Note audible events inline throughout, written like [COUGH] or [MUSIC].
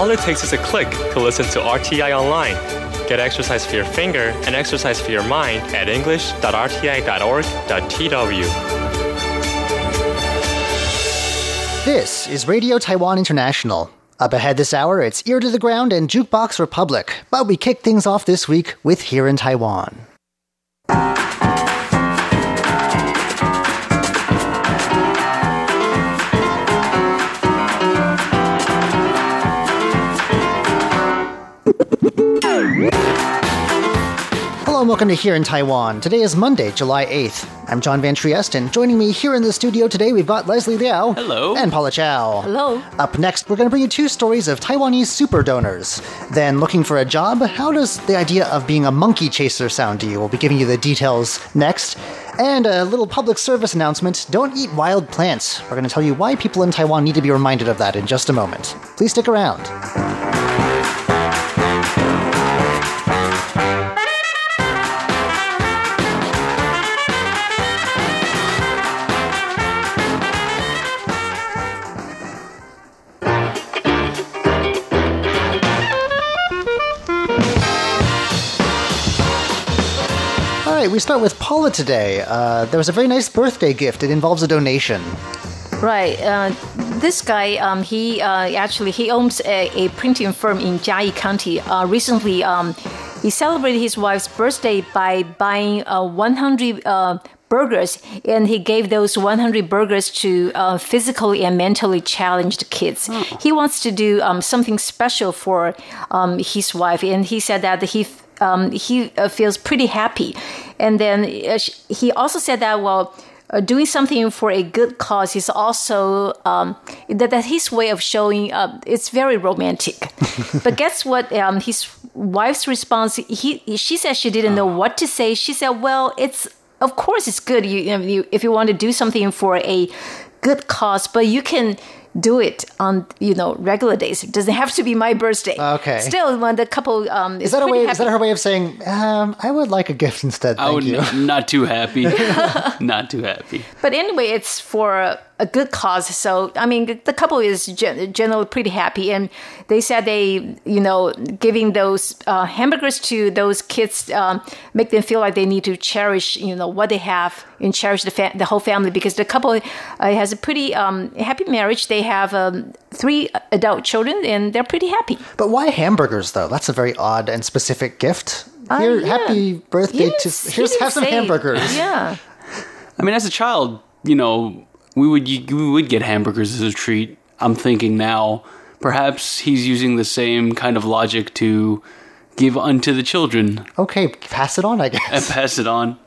All it takes is a click to listen to RTI online. Get exercise for your finger and exercise for your mind at english.rti.org.tw. This is Radio Taiwan International. Up ahead this hour, it's Ear to the Ground and Jukebox Republic. But we kick things off this week with Here in Taiwan. Hello and welcome to Here in Taiwan. Today is Monday, July 8th. I'm John Van Trieste, and joining me here in the studio today, we've got Leslie Liao. Hello. And Paula Chow. Hello. Up next, we're going to bring you two stories of Taiwanese super donors. Then, looking for a job, how does the idea of being a monkey chaser sound to you? We'll be giving you the details next. And a little public service announcement don't eat wild plants. We're going to tell you why people in Taiwan need to be reminded of that in just a moment. Please stick around. We start with Paula today. Uh, there was a very nice birthday gift. It involves a donation. Right. Uh, this guy, um, he uh, actually he owns a, a printing firm in Jiayi County. Uh, recently, um, he celebrated his wife's birthday by buying uh, 100 uh, burgers, and he gave those 100 burgers to uh, physically and mentally challenged kids. He wants to do um, something special for um, his wife, and he said that he um, he uh, feels pretty happy. And then uh, he also said that well. Uh, doing something for a good cause is also um, that, that his way of showing uh, it's very romantic. [LAUGHS] but guess what? Um, his wife's response. He she said she didn't know what to say. She said, "Well, it's of course it's good. You, you, know, you if you want to do something for a good cause, but you can." Do it on you know regular days. It doesn't have to be my birthday. Okay. Still, when the couple um, Is that a way? Is that her way of saying, um, "I would like a gift instead"? I Thank would you. n- not too happy. [LAUGHS] not too happy. But anyway, it's for a good cause. So, I mean, the couple is generally pretty happy. And they said they, you know, giving those uh, hamburgers to those kids um, make them feel like they need to cherish, you know, what they have and cherish the, fa- the whole family because the couple uh, has a pretty um, happy marriage. They have um, three adult children and they're pretty happy. But why hamburgers, though? That's a very odd and specific gift. Here, yeah. happy birthday He to. Here's have some say- hamburgers. Yeah. I mean, as a child, you know, we would we would get hamburgers as a treat. I'm thinking now, perhaps he's using the same kind of logic to give unto the children Okay, pass it on, I and guess. pass it on.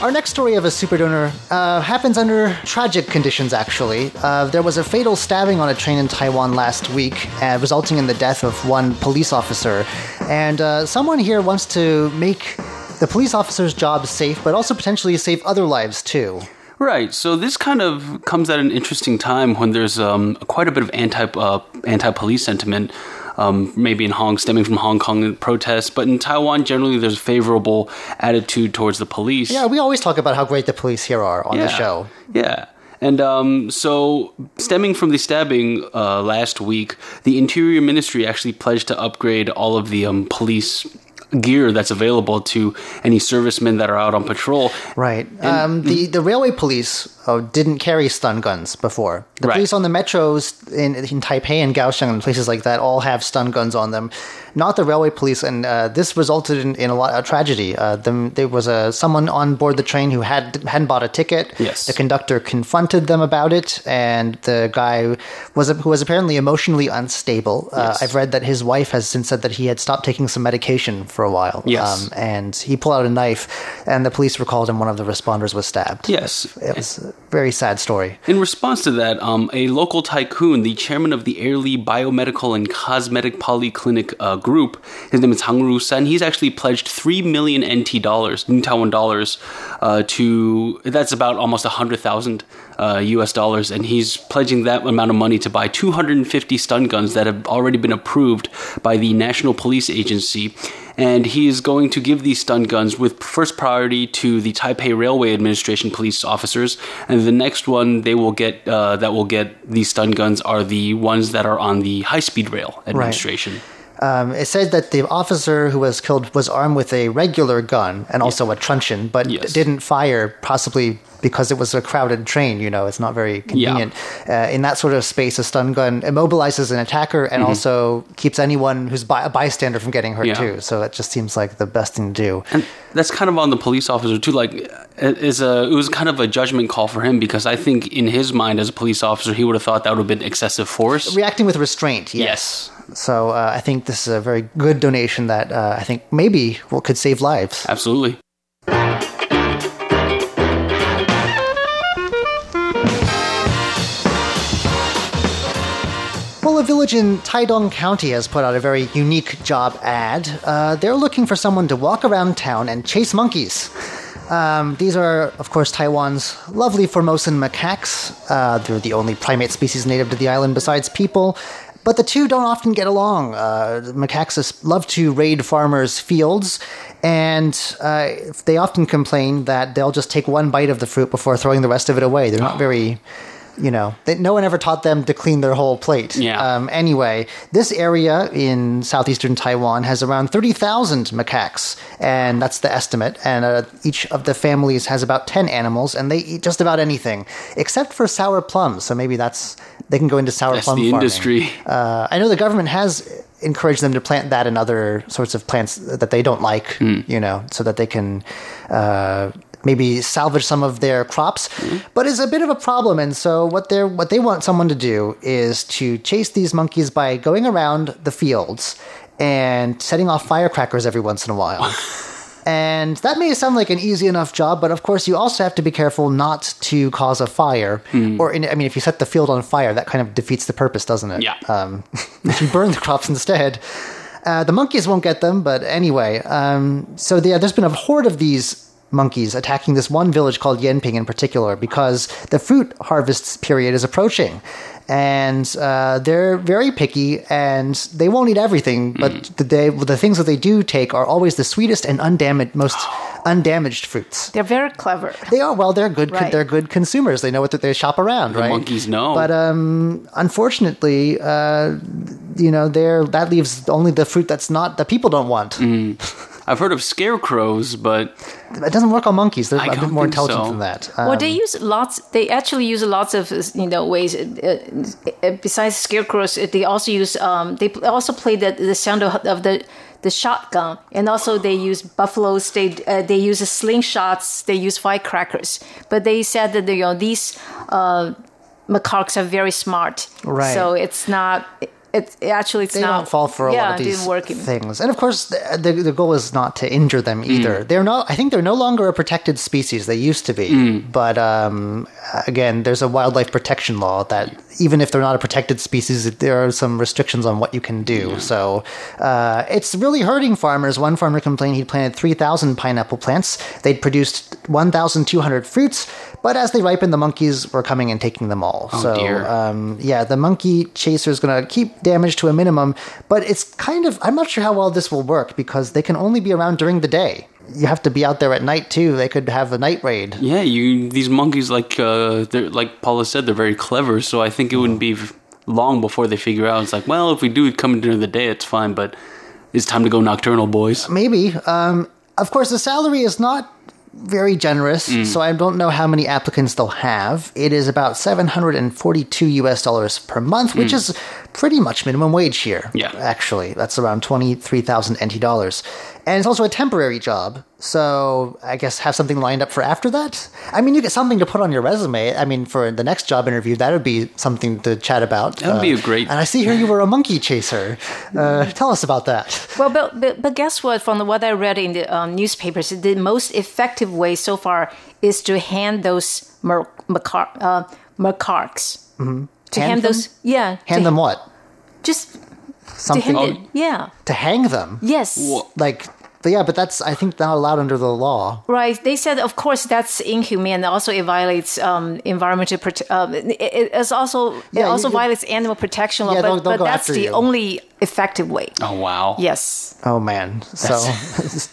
Our next story of a super donor uh, happens under tragic conditions, actually. Uh, there was a fatal stabbing on a train in Taiwan last week, uh, resulting in the death of one police officer. And uh, someone here wants to make the police officer's job safe, but also potentially save other lives, too. Right. So this kind of comes at an interesting time when there's um, quite a bit of anti uh, anti police sentiment. Um, maybe in Hong, stemming from Hong Kong protests, but in Taiwan, generally, there's a favorable attitude towards the police. Yeah, we always talk about how great the police here are on the show. Yeah. And um, so, stemming from the stabbing uh, last week, the Interior Ministry actually pledged to upgrade all of the um, police gear that's available to any servicemen that are out on patrol. Right. Um, the the railway police uh, didn't carry stun guns before. The Right. police on the metros in, in Taipei and Kaohsiung and places like that all have stun guns on them. Not the railway police, and uh, this resulted in, in a lot of tragedy. Uh, them, there was a someone on board the train who had hadn't bought a ticket. Yes. The conductor confronted them about it, and the guy was who was apparently emotionally unstable. Uh, Yes. I've read that his wife has since said that he had stopped taking some medication for a while. Yes. Um, and he pulled out a knife, and the police were called, and one of the responders was stabbed. Yes. It was a very sad story. In response to that, um, a local tycoon, the chairman of the Airly Biomedical and Cosmetic Polyclinic uh, Group, his name is Hang Ru San. He's actually pledged three million NT dollars, New Taiwan dollars, uh, to that's about almost a hundred thousand uh, U.S. dollars, and he's pledging that amount of money to buy 250 stun guns that have already been approved by the National Police Agency. and he is going to give these stun guns with first priority to the Taipei Railway Administration police officers, and the next one they will get uh, that will get these stun guns are the ones that are on the high speed rail administration. Um, it said that the officer who was killed was armed with a regular gun and also a truncheon, but Yes. didn't fire, possibly because it was a crowded train. You know, it's not very convenient. Uh, in that sort of space, a stun gun immobilizes an attacker and also keeps anyone who's by, a bystander from getting hurt Mm-hmm. Yeah. too. So it just seems like the best thing to do. And that's kind of on the police officer too. Like, it is a it was kind of a judgment call for him because I think in his mind as a police officer he would have thought that would have been excessive force. Reacting with restraint, yes. Yes. So uh, I think this is a very good donation that uh, I think maybe could save lives. Absolutely. A village in Taidong County has put out a very unique job ad. Uh, they're looking for someone to walk around town and chase monkeys. Um, these are, of course, Taiwan's lovely Formosan macaques. Uh, they're the only primate species native to the island besides people. But the two don't often get along. Uh, macaques love to raid farmers' fields, and uh, they often complain that they'll just take one bite of the fruit before throwing the rest of it away. They're not very you know, they, no one ever taught them to clean their whole plate. Yeah. Um, anyway, this area in southeastern Taiwan has around 30,000 macaques, and that's the estimate. And uh, each of the families has about 10 animals, and they eat just about anything, except for sour plums. So maybe that's, they can go into sour That's plum the farming. industry. Uh, I know the government has encouraged them to plant that and other sorts of plants that they don't like, Hmm. you know, so that they can uh, maybe salvage some of their crops. Hmm. But it's a bit of a problem, and so what they what they want someone to do is to chase these monkeys by going around the fields and setting off firecrackers every once in a while. [LAUGHS] And that may sound like an easy enough job, but of course, you also have to be careful not to cause a fire. Hmm. Or, in, I mean, if you set the field on fire, that kind of defeats the purpose, doesn't it? Yeah. Um, [LAUGHS] if you burn the crops instead, uh, the monkeys won't get them. But anyway, um, so yeah, there's been a horde of these monkeys attacking this one village called Yenping in particular because the fruit harvest period is approaching. And uh, they're very picky, and they won't eat everything. But the, they, the things that they do take are always the sweetest and undamaged, most undamaged fruits. They're very clever. They are well. They're good. Right. They're good consumers. They know what they shop around, The right? monkeys know. But um, unfortunately, uh, you know, there that leaves only the fruit that's not that people don't want. [LAUGHS] I've heard of scarecrows, but It doesn't work on monkeys. They're I a bit don't more intelligent so. than that. well, Um, they use lots. They actually use lots of you know ways. Uh, uh, besides scarecrows, they also use. Um, they also play the the sound of, of the the shotgun, and also they use buffaloes. They uh, they use slingshots. They use firecrackers. But they said that you know these uh, macaques are very smart. Right. So it's not. It's actually it's they not. don't fall for a yeah, lot of these didn't things. And of course, the, the, the goal is not to injure them Mm. either. They're not. I think they're no longer a protected species. They used to be, Mm. but um, again, there's a wildlife protection law that even if they're not a protected species, there are some restrictions on what you can do. So uh, it's really hurting farmers. One farmer complained he'd planted 3,000 pineapple plants. They'd produced 1,200 fruits, but as they ripened, the monkeys were coming and taking them all. so dear. um, yeah, the monkey chaser is going to keep damage to a minimum, but it's kind of, I'm not sure how well this will work because they can only be around during the day. You have to be out there at night too. They could have a night raid. yeah, you these monkeys like uh, they're like Paula said, they're very clever. So I think it wouldn't be long before they figure out. It's like, well, if we do come during the day, it's fine, but it's time to go nocturnal, boys. Maybe. Um, of course, the salary is not very generous, so I don't know how many applicants they'll have. It is about 742 US dollars per month, which is pretty much minimum wage here. Yeah. Actually, that's around 23,000 NT dollars. And it's also a temporary job, so I guess have something lined up for after that. I mean, you get something to put on your resume. I mean, for the next job interview, that would be something to chat about. That would be a great- And I see here you were a monkey chaser. Uh, tell us about that. Well, but, but, but guess what? From what I read in the um, newspapers, the most effective way so far is to hand those mer- macar- uh, macaques. Mm-hmm. To Hand hand, them? those, yeah. Hand to, them what? Just to Something hand it. Yeah. to hang them. Yes. Wha- like But yeah, but that's I think not allowed under the law. Right. They said, of course, that's inhumane. Also, it violates um, environmental. Prote- um, it, it's also Yeah, it also you- violates animal protection law. Yeah, but they'll- they'll but go that's after the you. only effective way. Oh wow. Yes. Oh man. So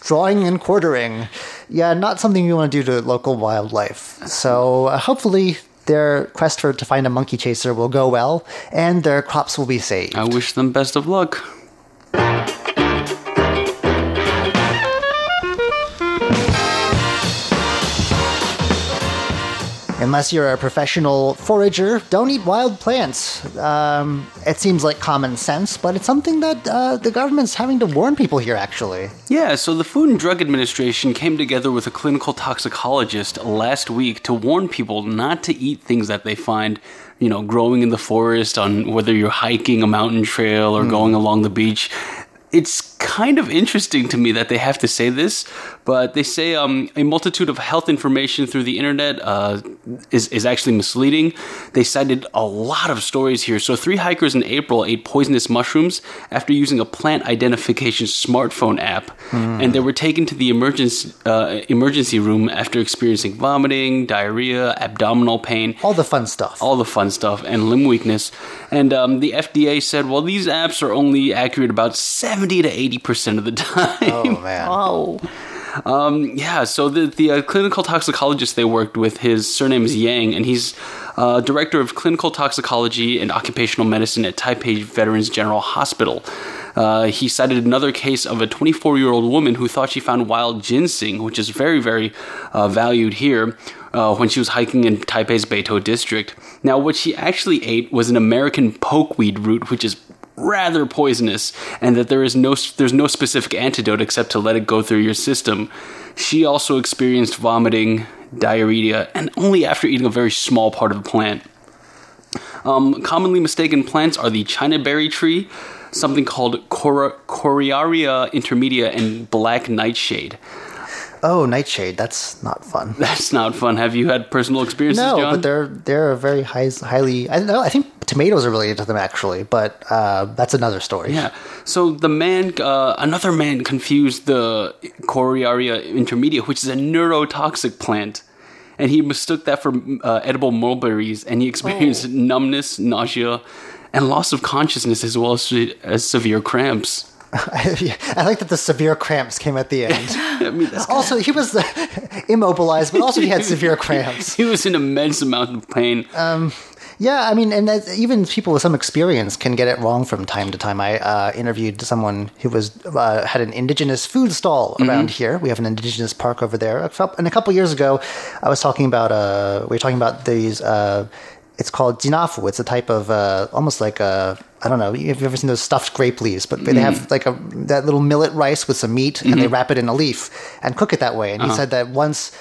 [LAUGHS] drawing and quartering. Yeah, not something you want to do to local wildlife. So uh, hopefully their quest for to find a monkey chaser will go well and their crops will be saved. I wish them best of luck. Unless you're a professional forager, don't eat wild plants. Um, it seems like common sense, but it's something that uh, the government's having to warn people here, actually. Yeah, so the Food and Drug Administration came together with a clinical toxicologist last week to warn people not to eat things that they find, you know, growing in the forest on whether you're hiking a mountain trail or going along the beach. It's kind of interesting to me that they have to say this, but they say um, a multitude of health information through the internet uh, is, is actually misleading. They cited a lot of stories here. So, three hikers in April ate poisonous mushrooms after using a plant identification smartphone app, and they were taken to the emergency, uh, emergency room after experiencing vomiting, diarrhea, abdominal pain, All the fun stuff. all the fun stuff and limb weakness. And um, the FDA said, well, these apps are only accurate about 70 to 80% of the [LAUGHS] time. oh man. Oh. Yeah, so the, the uh, clinical toxicologist they worked with, his surname is Yang, and he's uh, director of clinical toxicology and occupational medicine at Taipei Veterans General Hospital. Uh, he cited another case of a 24 year old woman who thought she found wild ginseng, which is very, very uh, valued here. Uh, when she was hiking in Taipei's Beitou district. Now, what she actually ate was an American pokeweed root, which is rather poisonous and that there is no there's no specific antidote except to let it go through your system. She also experienced vomiting, diarrhea, and only after eating a very small part of the plant. Um, commonly mistaken plants are the China berry tree, something called Cor- Coriaria intermedia, and black nightshade. Oh, nightshade. That's not fun. [LAUGHS] That's not fun. Have you had personal experiences, No, John? but they're they're a very high, highly. I don't know. I think tomatoes are related to them actually, but uh, that's another story. Yeah. So the man, uh, another man, confused the Coriaria intermedia, which is a neurotoxic plant, and he mistook that for uh, edible mulberries, and he experienced numbness, nausea, and loss of consciousness, as well as, as severe cramps. [LAUGHS] I like that the severe cramps came at the end. [LAUGHS] I mean, also, he was [LAUGHS] immobilized, but also he had severe cramps. he was in immense amount of pain. Yeah, I mean, and that, even people with some experience can get it wrong from time to time. I uh, interviewed someone who was uh, had an indigenous food stall around here. We have an indigenous park over there. And a couple years ago, I was talking about uh, we were talking about these. It's called jinafu. It's a type of uh, almost like a I don't know. You have you ever seen those stuffed grape leaves? But they have mm. like a that little millet rice with some meat, and they mm-hmm. wrap it in a leaf and cook it that way. And he uh-huh. said that once.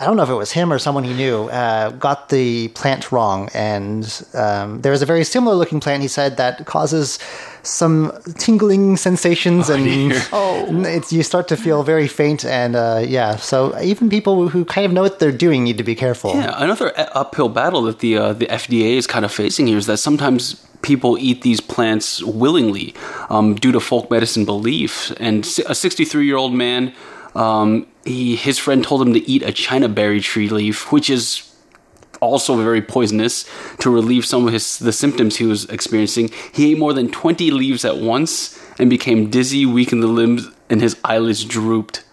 I don't know if it was him or someone he knew, uh, got the plant wrong. And um, there is a very similar looking plant, he said, that causes some tingling sensations and Oh. [LAUGHS] it's, you start to feel very faint. And uh, yeah, so even people who kind of know what they're doing need to be careful. Yeah, another uphill battle that the uh, the FDA is kind of facing here is that sometimes people eat these plants willingly um, due to folk medicine belief. And a 63 year old man, um, he his friend told him to eat a China berry tree leaf, which is also very poisonous to relieve some of his the symptoms he was experiencing. He ate more than 20 leaves at once and became dizzy, weak in the limbs, and his eyelids drooped.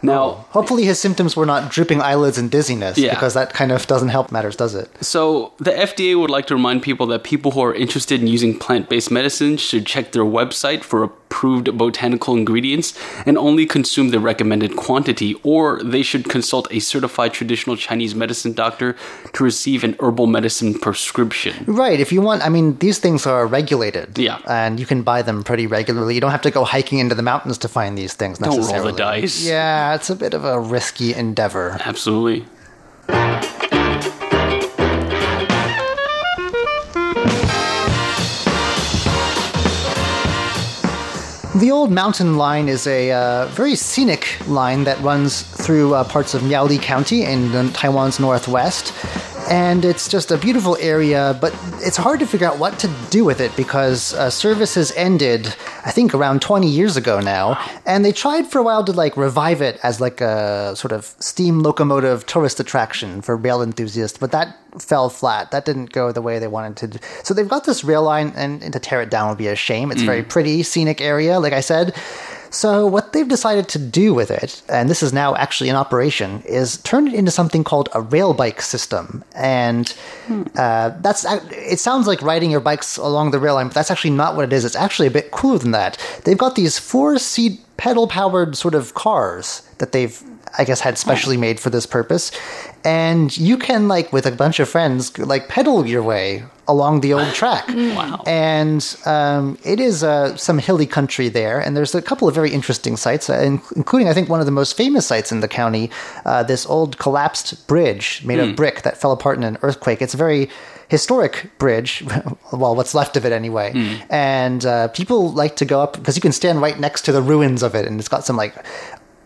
Now, oh, Hopefully, his symptoms were not drooping eyelids and dizziness, Yeah. because that kind of doesn't help matters, does it? So, the FDA would like to remind people that people who are interested in using plant based medicine should check their website for approved botanical ingredients and only consume the recommended quantity, or they should consult a certified traditional Chinese medicine doctor to receive an herbal medicine prescription. Right. If you want, I mean, these things are regulated. Yeah. And you can buy them pretty regularly. You don't have to go hiking into the mountains to find these things Don't roll the dice. Yeah, it's a bit of a risky endeavor. Absolutely. The old mountain line is a uh, very scenic line that runs through uh, parts of Miaoli County in Taiwan's northwest. And it's just a beautiful area, but it's hard to figure out what to do with it because uh, services ended, I think, around 20 years ago now, and they tried for a while to like revive it as like a sort of steam locomotive tourist attraction for rail enthusiasts, but that fell flat. That didn't go the way they wanted to. So they've got this rail line, and, and to tear it down would be a shame. It's a very pretty, scenic area, like I said. So what they've decided to do with it, and this is now actually in operation, is turn it into something called a rail bike system. And uh, that's it sounds like riding your bikes along the rail line, but that's actually not what it is. It's actually a bit cooler than that. They've got these four seat pedal powered sort of cars that they've I guess had specially made for this purpose. And you can like with a bunch of friends like pedal your way along the old [LAUGHS] track. Wow. And um, it is uh, some hilly country there, and there's a couple of very interesting sites, uh, including I think one of the most famous sites in the county, uh, this old collapsed bridge made of brick that fell apart in an earthquake. It's a very historic bridge, [LAUGHS] well, what's left of it anyway. And uh, people like to go up because you can stand right next to the ruins of it, and it's got some like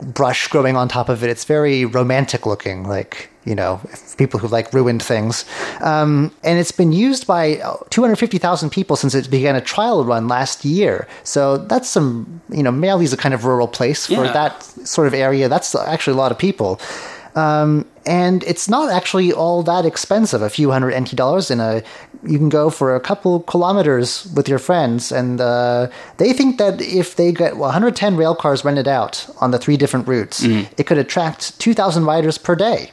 brush growing on top of it. It's very romantic looking, like, you know, people who like ruined things. Um, and it's been used by uh, 250,000 people since it began a trial run last year. So that's some, you know, Miaoli's a kind of rural place for Yeah. that sort of area. That's actually a lot of people. Um, and it's not actually all that expensive. A few hundred NT dollars in a, you can go for a couple kilometers with your friends, and uh, they think that if they get 110 rail cars rented out on the three different routes, it could attract 2,000 riders per day.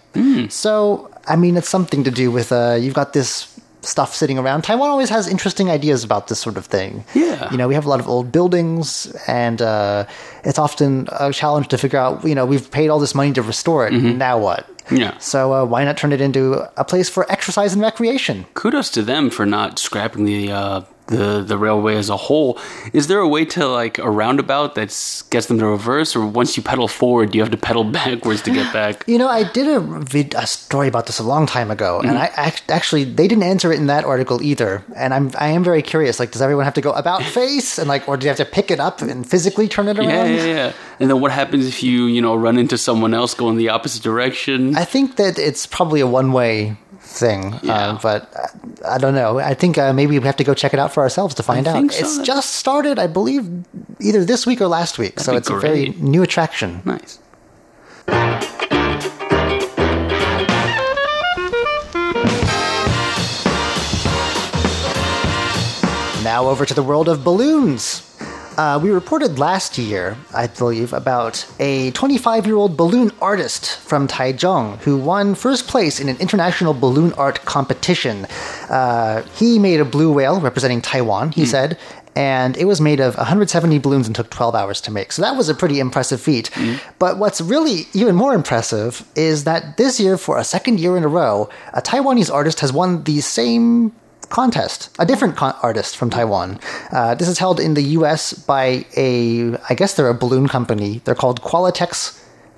So, I mean, it's something to do with uh, you've got this stuff sitting around. Taiwan always has interesting ideas about this sort of thing. Yeah. You know, we have a lot of old buildings, and uh, it's often a challenge to figure out, you know, we've paid all this money to restore it. And now what? Yeah. So uh, why not turn it into a place for exercise and recreation? kudos to them for not scrapping the uh, the the railway as a whole. Is there a way to like a roundabout that gets them to reverse, or once you pedal forward, do you have to pedal [LAUGHS] backwards to get back? You know, I did a, vid- a story about this a long time ago, and I act- actually they didn't answer it in that article either. And I'm I am very curious. Like, does everyone have to go about [LAUGHS] face, and like, or do you have to pick it up and physically turn it around? Yeah, yeah, [LAUGHS] yeah. And then what happens if you you know run into someone else going the opposite direction? I think that it's probably a one way thing, Yeah. uh, but uh, I don't know. I think uh, maybe we have to go check it out for ourselves to find I out. so. It's just started, I believe, either this week or last week, so be it's a very new attraction. nice. Now over to the world of balloons. Uh, we reported last year, I believe, about a 25 year old balloon artist from Taichung who won first place in an international balloon art competition. Uh, he made a blue whale representing Taiwan, he said, and it was made of 170 balloons and took 12 hours to make. So that was a pretty impressive feat. But what's really even more impressive is that this year, for a second year in a row, a Taiwanese artist has won the same contest, a different con- artist from Taiwan. Uh, this is held in the U.S. by a, I guess they're a balloon company. They're called Qualatex,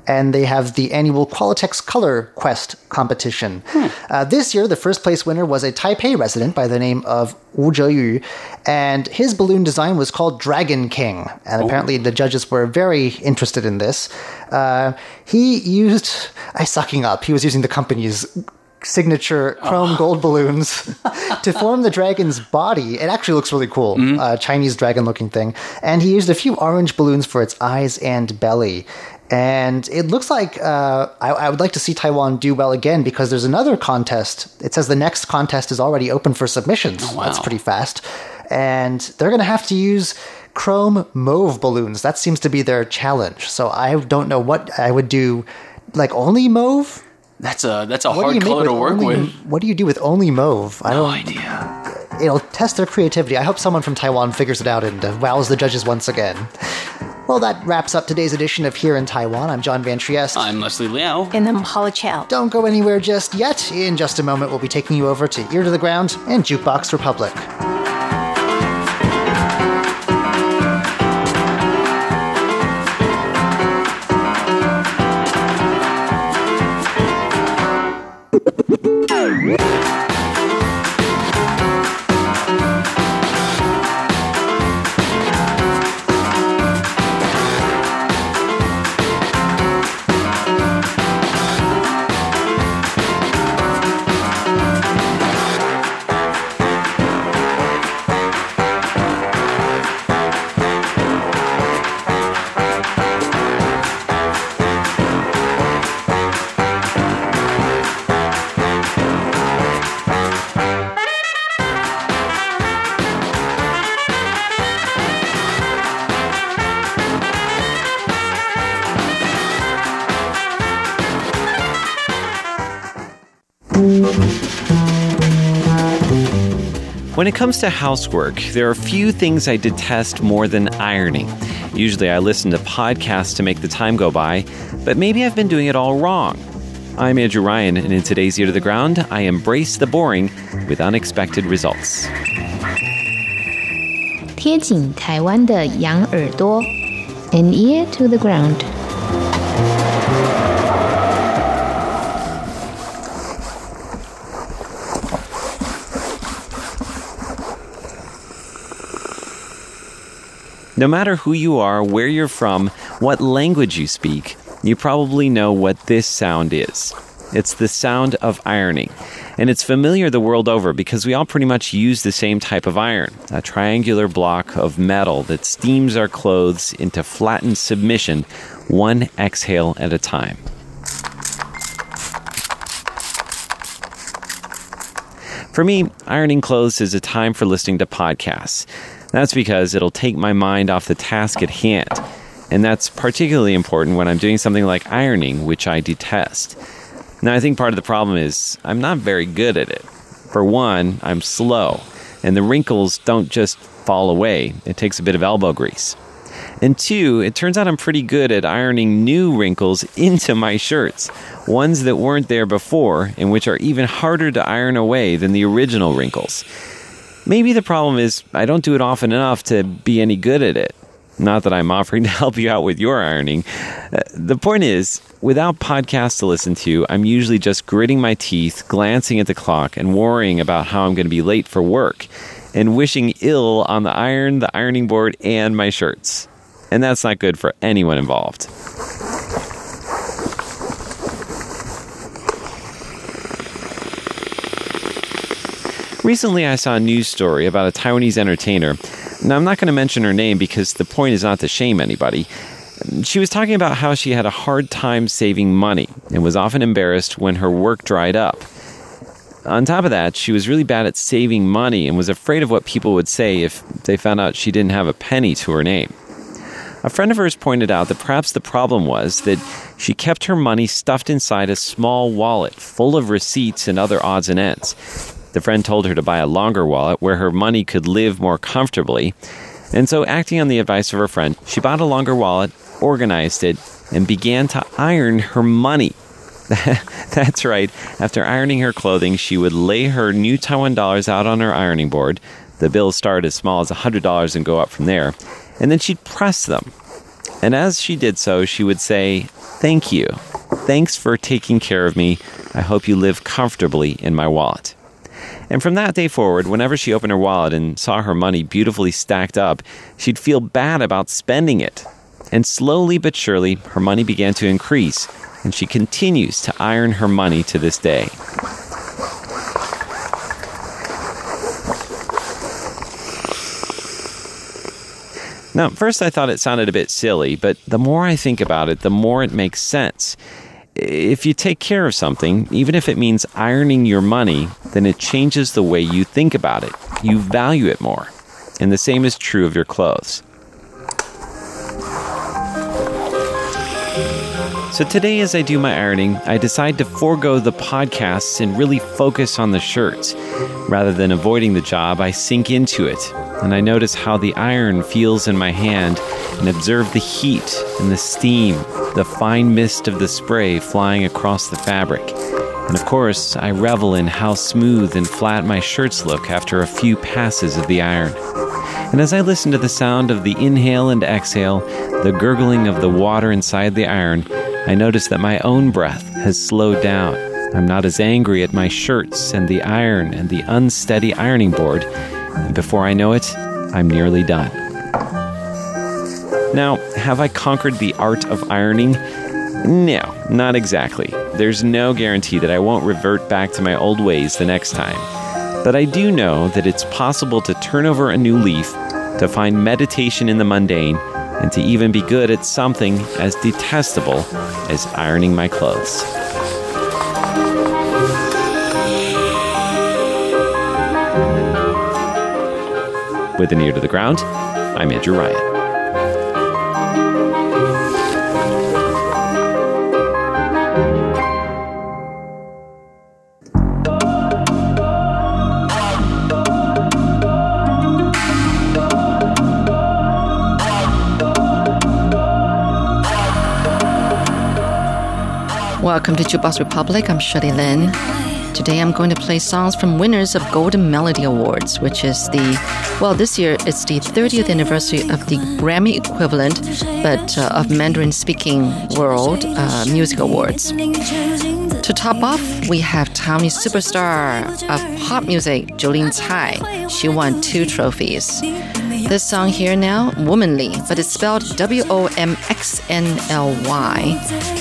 and they have the annual Qualatex Color Quest competition. Uh, this year, the first place winner was a Taipei resident by the name of Wu Zheyu, and his balloon design was called Dragon King. And apparently, the judges were very interested in this. Uh, he used, I sucking up. He was using the company's signature chrome gold balloons [LAUGHS] to form the dragon's body. It actually looks really cool, uh, Chinese dragon looking thing. And he used a few orange balloons for its eyes and belly. And it looks like uh, I, I would like to see Taiwan do well again because there's another contest. It says the next contest is already open for submissions. wow. That's pretty fast. And they're going to have to use chrome mauve balloons. That seems to be their challenge. So I don't know what I would do. Like only mauve? That's a that's a What hard you color to work only, with. What do you do with only mauve? I No don't. idea. It'll test their creativity. I hope someone from Taiwan figures it out and uh, wows the judges once again. Well, that wraps up today's edition of Here in Taiwan. I'm John Van Trieste. I'm Leslie Liao. And I'm Holly Chow. Don't go anywhere just yet. In just a moment, we'll be taking you over to Ear to the Ground and Jukebox Republic. comes to housework, there are few things I detest more than ironing. Usually I listen to podcasts to make the time go by, but maybe I've been doing it all wrong. I'm Andrew Ryan, and in today's Ear to the Ground, I embrace the boring with unexpected results. 贴紧台湾的羊耳朵，an ear to the ground。 No matter who you are, where you're from, what language you speak, you probably know what this sound is. It's the sound of ironing. And it's familiar the world over because we all pretty much use the same type of iron a triangular block of metal that steams our clothes into flattened submission, one exhale at a time. For me, ironing clothes is a time for listening to podcasts. That's because it'll take my mind off the task at hand. And that's particularly important when I'm doing something like ironing, which I detest. Now, I think part of the problem is I'm not very good at it. For one, I'm slow, and the wrinkles don't just fall away, it takes a bit of elbow grease. And two, it turns out I'm pretty good at ironing new wrinkles into my shirts, ones that weren't there before and which are even harder to iron away than the original wrinkles. Maybe the problem is I don't do it often enough to be any good at it. Not that I'm offering [LAUGHS] to help you out with your ironing. Uh, the point is, without podcasts to listen to, I'm usually just gritting my teeth, glancing at the clock, and worrying about how I'm going to be late for work, and wishing ill on the iron, the ironing board, and my shirts. And that's not good for anyone involved. Recently, I saw a news story about a Taiwanese entertainer. Now, I'm not going to mention her name because the point is not to shame anybody. She was talking about how she had a hard time saving money and was often embarrassed when her work dried up. On top of that, she was really bad at saving money and was afraid of what people would say if they found out she didn't have a penny to her name. A friend of hers pointed out that perhaps the problem was that she kept her money stuffed inside a small wallet full of receipts and other odds and ends. The friend told her to buy a longer wallet where her money could live more comfortably. And so, acting on the advice of her friend, she bought a longer wallet, organized it, and began to iron her money. [LAUGHS] That's right. After ironing her clothing, she would lay her new Taiwan dollars out on her ironing board. The bills start as small as $100 and go up from there. And then she'd press them. And as she did so, she would say, Thank you. Thanks for taking care of me. I hope you live comfortably in my wallet. And from that day forward, whenever she opened her wallet and saw her money beautifully stacked up, she'd feel bad about spending it. And slowly but surely, her money began to increase, and she continues to iron her money to this day. Now, first I thought it sounded a bit silly, but the more I think about it, the more it makes sense if you take care of something, even if it means ironing your money, then it changes the way you think about it. You value it more. And the same is true of your clothes. So today, as I do my ironing, I decide to forego the podcasts and really focus on the shirts. Rather than avoiding the job, I sink into it, and I notice how the iron feels in my hand and observe the heat and the steam, the fine mist of the spray flying across the fabric. And of course, I revel in how smooth and flat my shirts look after a few passes of the iron. And as I listen to the sound of the inhale and exhale, the gurgling of the water inside the iron, I notice that my own breath has slowed down. I'm not as angry at my shirts and the iron and the unsteady ironing board. And before I know it, I'm nearly done. Now, have I conquered the art of ironing? No, not exactly. There's no guarantee that I won't revert back to my old ways the next time. But I do know that it's possible to turn over a new leaf, to find meditation in the mundane, and to even be good at something as detestable as ironing my clothes. With an ear to the ground, I'm Andrew Ryan. Welcome to Jukebox Republic. I'm Shirley Lin. Today I'm going to play songs from winners of Golden Melody Awards, which is the, well, this year it's the 30th anniversary of the Grammy equivalent, but uh, of Mandarin speaking world uh, music awards. To top off, we have Taiwanese superstar of pop music, Jolin Tsai. She won two trophies. This song here now, Womanly, but it's spelled W O M X N L Y.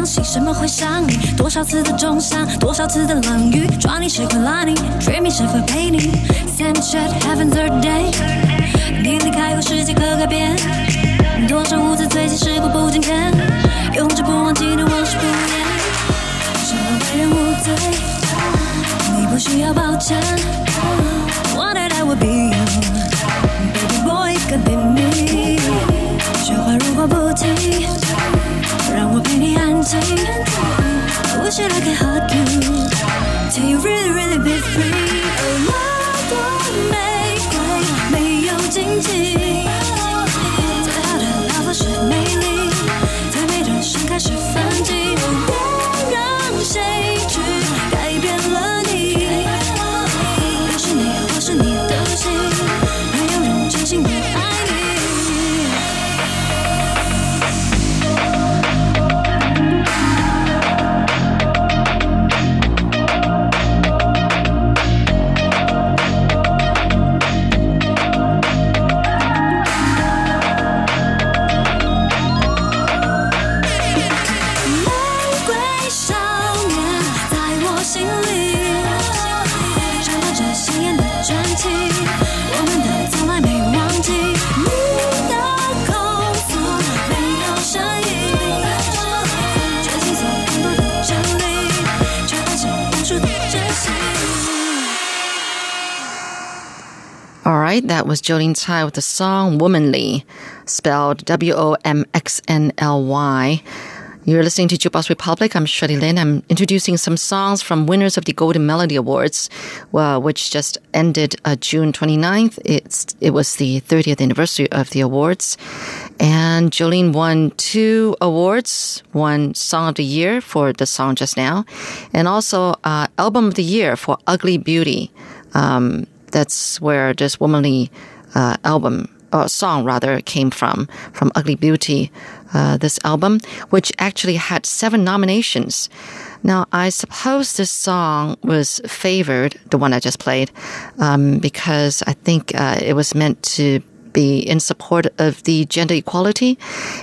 sexuality，当心什么会伤你？多少次的重伤，多少次的冷雨，抓你时会拉你，Dreaming 是否陪你？Snapchat heaven third day，你离开后世界可改变。多少无字最近时过不境迁，永志不忘记的往事不言。什么为人无罪？你不需要抱歉。Wanted I would be you, baby boy 跟定你。雪花如果不停，让我陪你安静。I wish that I could hug you, till you really really be free. 哦，那朵玫瑰没有荆棘。 Right, that was Jolin Tsai with the song Womanly, spelled W O M X N L Y. You're listening to Jukebox Republic. I'm Shirley Lin. I'm introducing some songs from winners of the Golden Melody Awards, well, which just ended uh, June 29th. It's, it was the 30th anniversary of the awards. And Jolin won two awards, one Song of the Year for the song just now, and also uh, Album of the Year for Ugly Beauty. Um, that's where this womanly uh, album or song rather came from from ugly beauty uh, this album which actually had seven nominations now i suppose this song was favored the one i just played um, because i think uh, it was meant to be in support of the gender equality,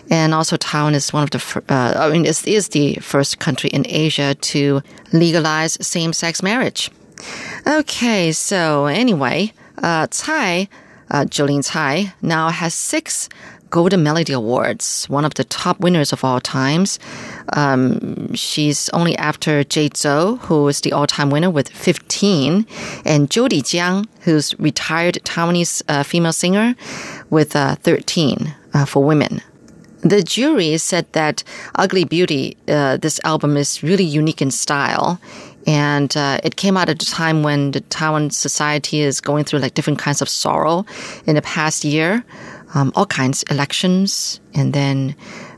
and also Taiwan is one of the uh, I mean is, is the first country in Asia to legalize same-sex marriage. Okay, so anyway, uh, Tsai, uh, Jolin Tsai, now has six Golden Melody Awards, one of the top winners of all times. Um, she's only after Jay Chou, who is the all-time winner with 15, and Jody Jiang, who's retired Taiwanese uh, female singer, with uh, 13 uh, for women. The jury said that Ugly Beauty, uh, this album is really unique in style. And uh, it came out at a time when the Taiwan society is going through like different kinds of sorrow in the past year, um, all kinds, elections, and then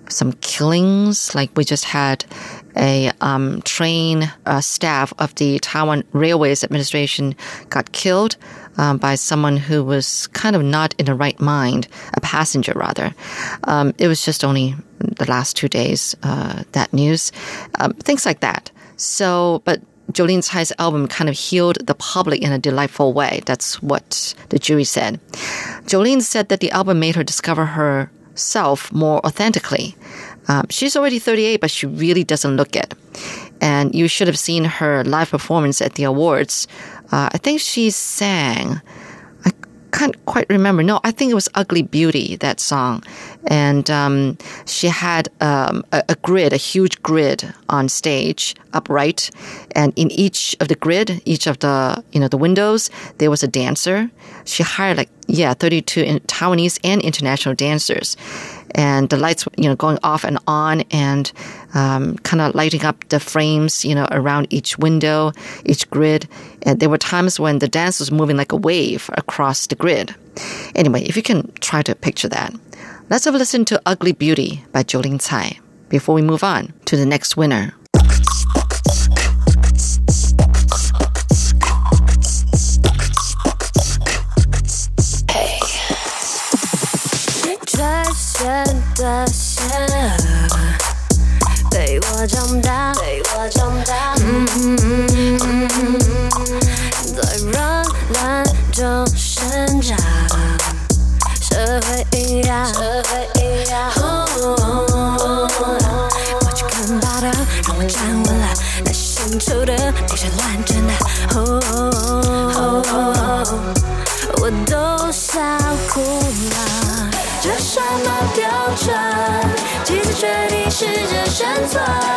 some killings. Like we just had a um, train uh, staff of the Taiwan Railways Administration got killed um, by someone who was kind of not in the right mind, a passenger rather. Um, it was just only the last two days uh, that news, um, things like that. So, but Jolin Tsai's album kind of healed the public in a delightful way. That's what the jury said. Jolin said that the album made her discover herself more authentically. Um, she's already 38, but she really doesn't look it. And you should have seen her live performance at the awards. Uh, I think she sang can't quite remember. No, I think it was Ugly Beauty, that song. And um, she had um, a, a, grid, a huge grid on stage, upright. And in each of the grid, each of the, you know, the windows, there was a dancer. She hired like, yeah, 32 Taiwanese and international dancers and the lights, you know, going off and on and um, kind of lighting up the frames, you know, around each window, each grid. And there were times when the dance was moving like a wave across the grid. Anyway, if you can try to picture that. Let's have a listen to Ugly Beauty by Jolin Tsai before we move on to the next winner. 真的是对我长大，对我长大。走。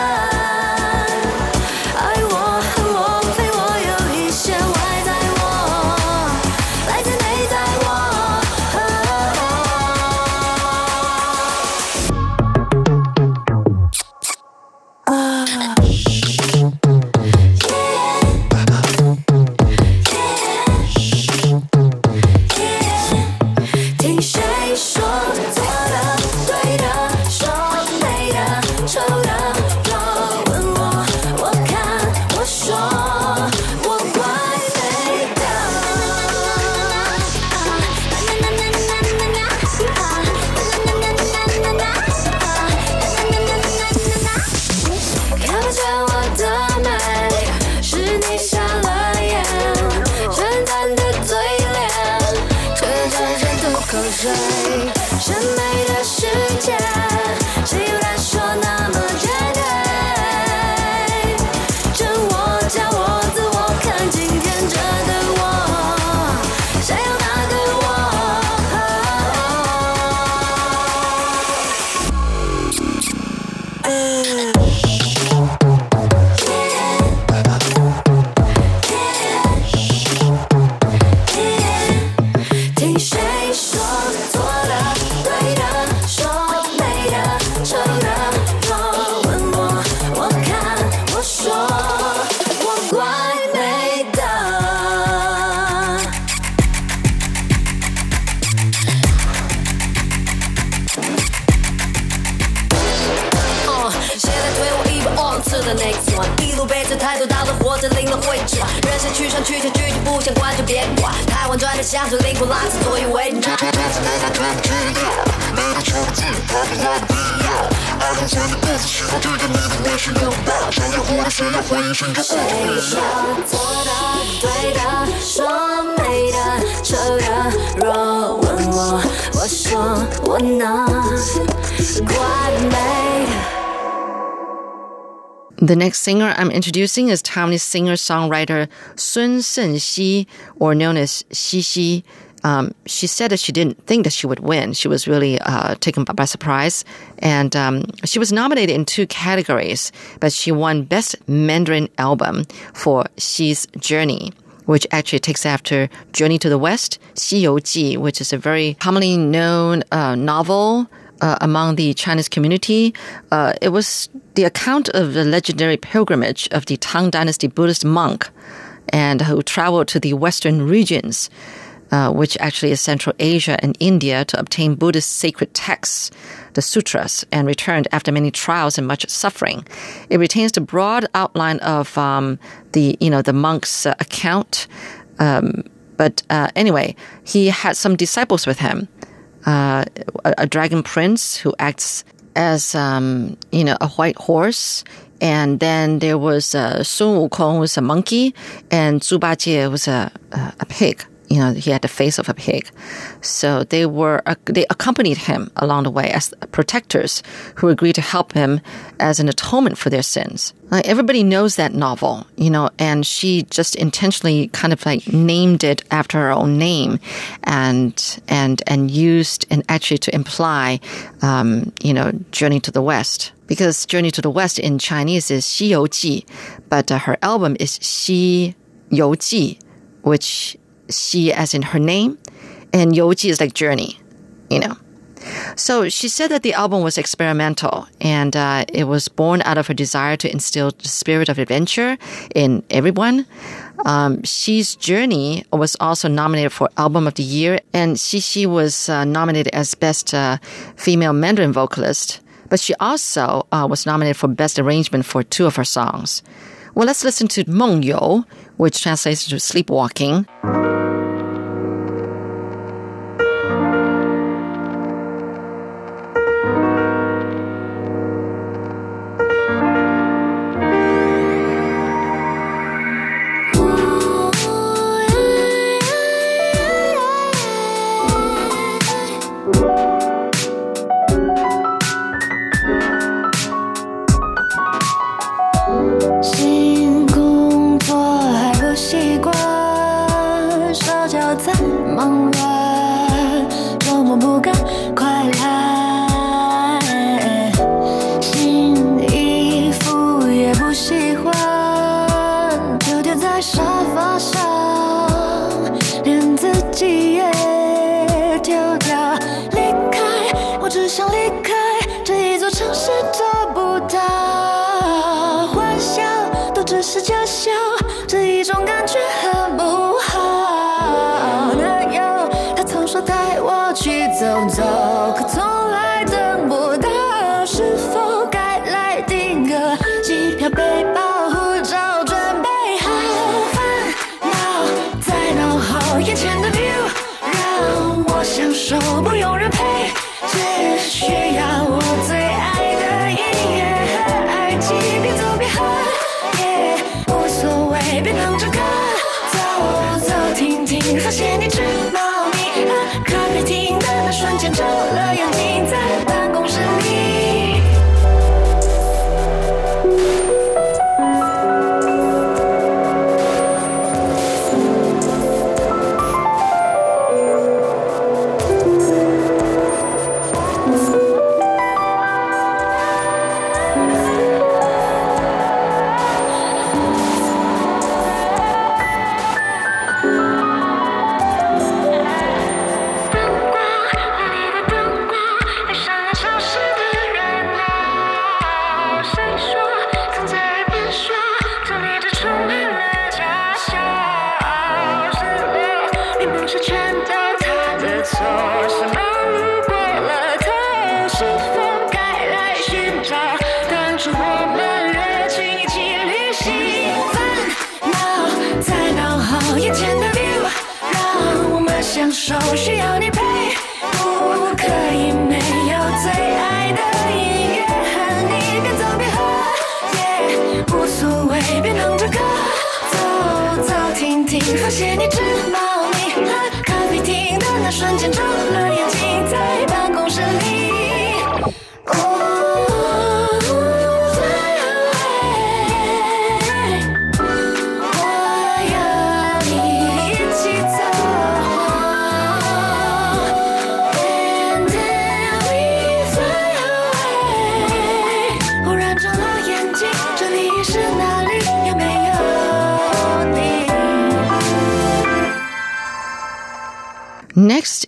The next singer I'm introducing is Taiwanese singer-songwriter Sun Shengxi, or known as Xi um, she said that she didn't think that she would win. She was really uh, taken by surprise. And um, she was nominated in two categories, but she won Best Mandarin Album for Xi's Journey. Which actually takes after Journey to the West, Xi Ji, which is a very commonly known uh, novel uh, among the Chinese community. Uh, it was the account of the legendary pilgrimage of the Tang Dynasty Buddhist monk and who traveled to the western regions. Uh, which actually is Central Asia and India, to obtain Buddhist sacred texts, the sutras, and returned after many trials and much suffering. It retains the broad outline of um, the you know the monk's uh, account, um, but uh, anyway, he had some disciples with him. Uh, a, dragon prince who acts as um, you know a white horse. And then there was uh, Sun Wukong was a monkey, and Zhu Bajie was a, a, a pig you know, he had the face of a pig. So they were, uh, they accompanied him along the way as protectors who agreed to help him as an atonement for their sins. Like everybody knows that novel, you know, and she just intentionally kind of like named it after her own name and, and, and used and actually to imply, um, you know, Journey to the West. Because Journey to the West in Chinese is 西游记, but uh, her album is 西游记, which she as in her name, and Yoji is like journey, you know. So she said that the album was experimental and uh, it was born out of her desire to instill the spirit of adventure in everyone. Um, Xi's Journey was also nominated for Album of the Year, and Xi was uh, nominated as Best uh, Female Mandarin Vocalist. But she also uh, was nominated for Best Arrangement for two of her songs. Well, let's listen to Meng You, which translates to sleepwalking.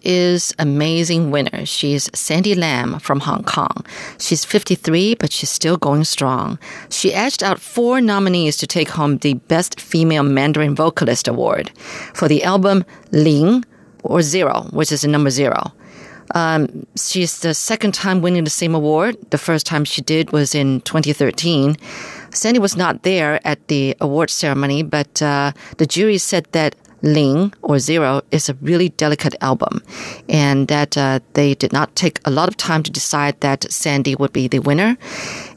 Is amazing winner. She's Sandy Lam from Hong Kong. She's 53, but she's still going strong. She edged out four nominees to take home the Best Female Mandarin Vocalist Award for the album Ling or Zero, which is the number zero. Um, she's the second time winning the same award. The first time she did was in 2013. Sandy was not there at the award ceremony, but uh, the jury said that Ling or Zero is a really delicate album, and that uh, they did not take a lot of time to decide that Sandy would be the winner.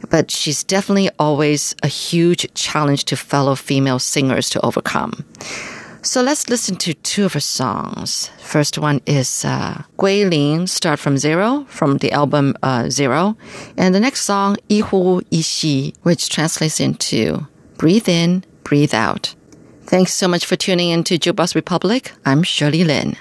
But she's definitely always a huge challenge to fellow female singers to overcome. So let's listen to two of her songs. First one is uh, Gui Start from Zero, from the album uh, Zero. And the next song, Yihu Yi which translates into Breathe In, Breathe Out. Thanks so much for tuning in to Jukebox Republic. I'm Shirley Lin.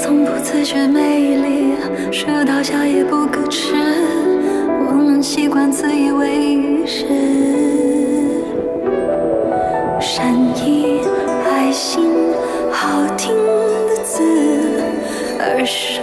从不自觉美丽，树倒下也不搁置，我们习惯自以为是。善意、爱心，好听的字，耳熟